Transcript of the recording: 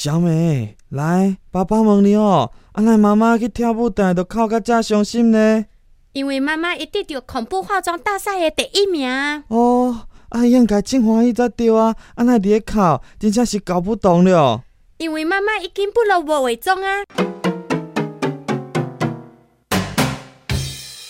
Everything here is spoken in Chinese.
小美，来，爸爸问你哦，安奶妈妈去跳舞台都哭个这伤心呢。因为妈妈一得到恐怖化妆大赛的第一名。哦，啊，应该真欢喜才对啊，安奶伫咧哭，真正是搞不懂了。因为妈妈已经不能化伪装啊。